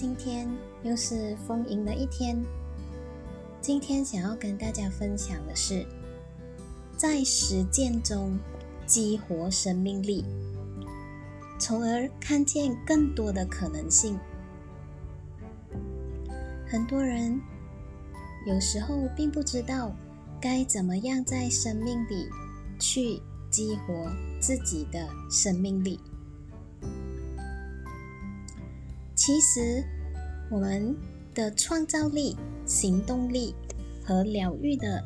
今天又是丰盈的一天。今天想要跟大家分享的是，在实践中激活生命力，从而看见更多的可能性。很多人有时候并不知道该怎么样在生命里去激活自己的生命力。其实，我们的创造力、行动力和疗愈的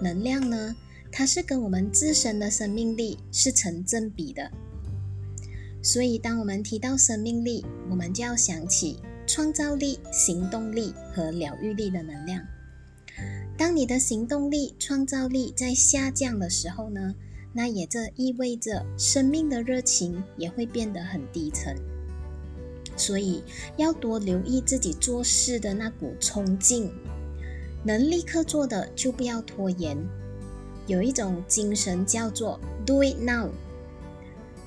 能量呢，它是跟我们自身的生命力是成正比的。所以，当我们提到生命力，我们就要想起创造力、行动力和疗愈力的能量。当你的行动力、创造力在下降的时候呢，那也这意味着生命的热情也会变得很低沉。所以要多留意自己做事的那股冲劲，能立刻做的就不要拖延。有一种精神叫做 “Do it now”，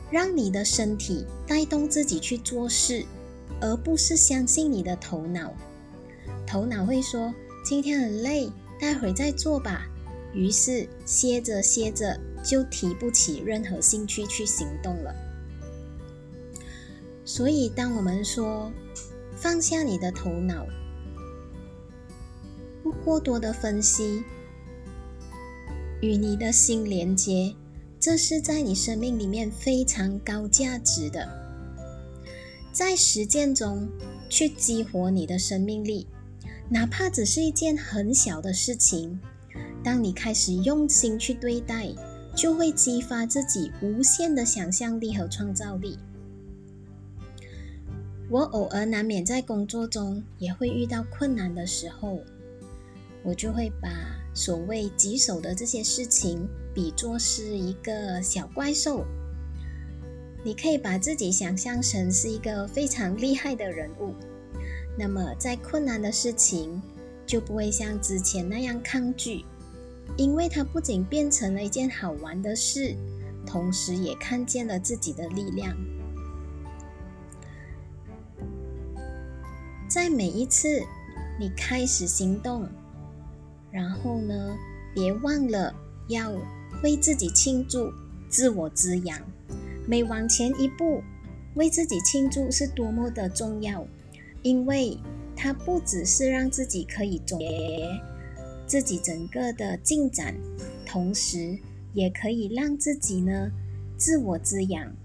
让你的身体带动自己去做事，而不是相信你的头脑。头脑会说：“今天很累，待会再做吧。”于是歇着歇着就提不起任何兴趣去行动了。所以，当我们说放下你的头脑，不过多的分析，与你的心连接，这是在你生命里面非常高价值的。在实践中去激活你的生命力，哪怕只是一件很小的事情，当你开始用心去对待，就会激发自己无限的想象力和创造力。我偶尔难免在工作中也会遇到困难的时候，我就会把所谓棘手的这些事情比作是一个小怪兽。你可以把自己想象成是一个非常厉害的人物，那么在困难的事情就不会像之前那样抗拒，因为它不仅变成了一件好玩的事，同时也看见了自己的力量。在每一次你开始行动，然后呢，别忘了要为自己庆祝、自我滋养。每往前一步，为自己庆祝是多么的重要，因为它不只是让自己可以总结自己整个的进展，同时也可以让自己呢自我滋养。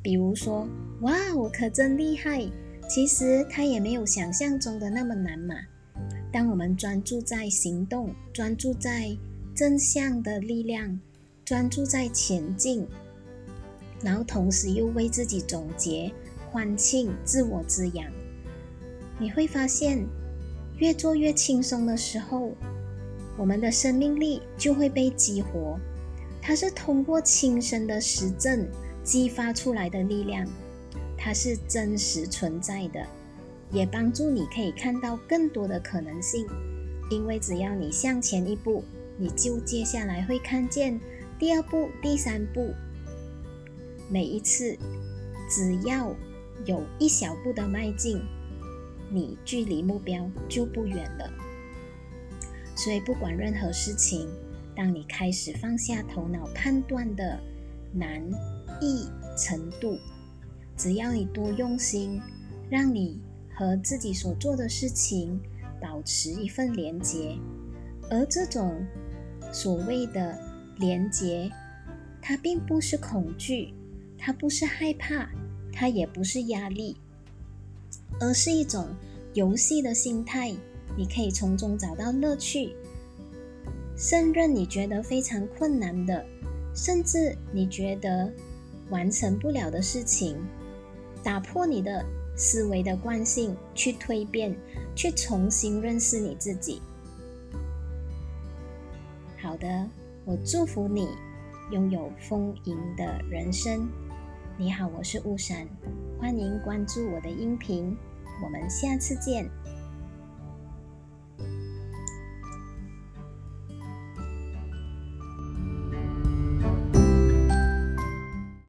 比如说，哇，我可真厉害！其实它也没有想象中的那么难嘛。当我们专注在行动，专注在正向的力量，专注在前进，然后同时又为自己总结、欢庆、自我滋养，你会发现，越做越轻松的时候，我们的生命力就会被激活。它是通过亲身的实证激发出来的力量。它是真实存在的，也帮助你可以看到更多的可能性。因为只要你向前一步，你就接下来会看见第二步、第三步。每一次，只要有一小步的迈进，你距离目标就不远了。所以，不管任何事情，当你开始放下头脑判断的难易程度。只要你多用心，让你和自己所做的事情保持一份连结，而这种所谓的连结，它并不是恐惧，它不是害怕，它也不是压力，而是一种游戏的心态。你可以从中找到乐趣，胜任你觉得非常困难的，甚至你觉得完成不了的事情。打破你的思维的惯性，去蜕变，去重新认识你自己。好的，我祝福你拥有丰盈的人生。你好，我是巫山，欢迎关注我的音频，我们下次见。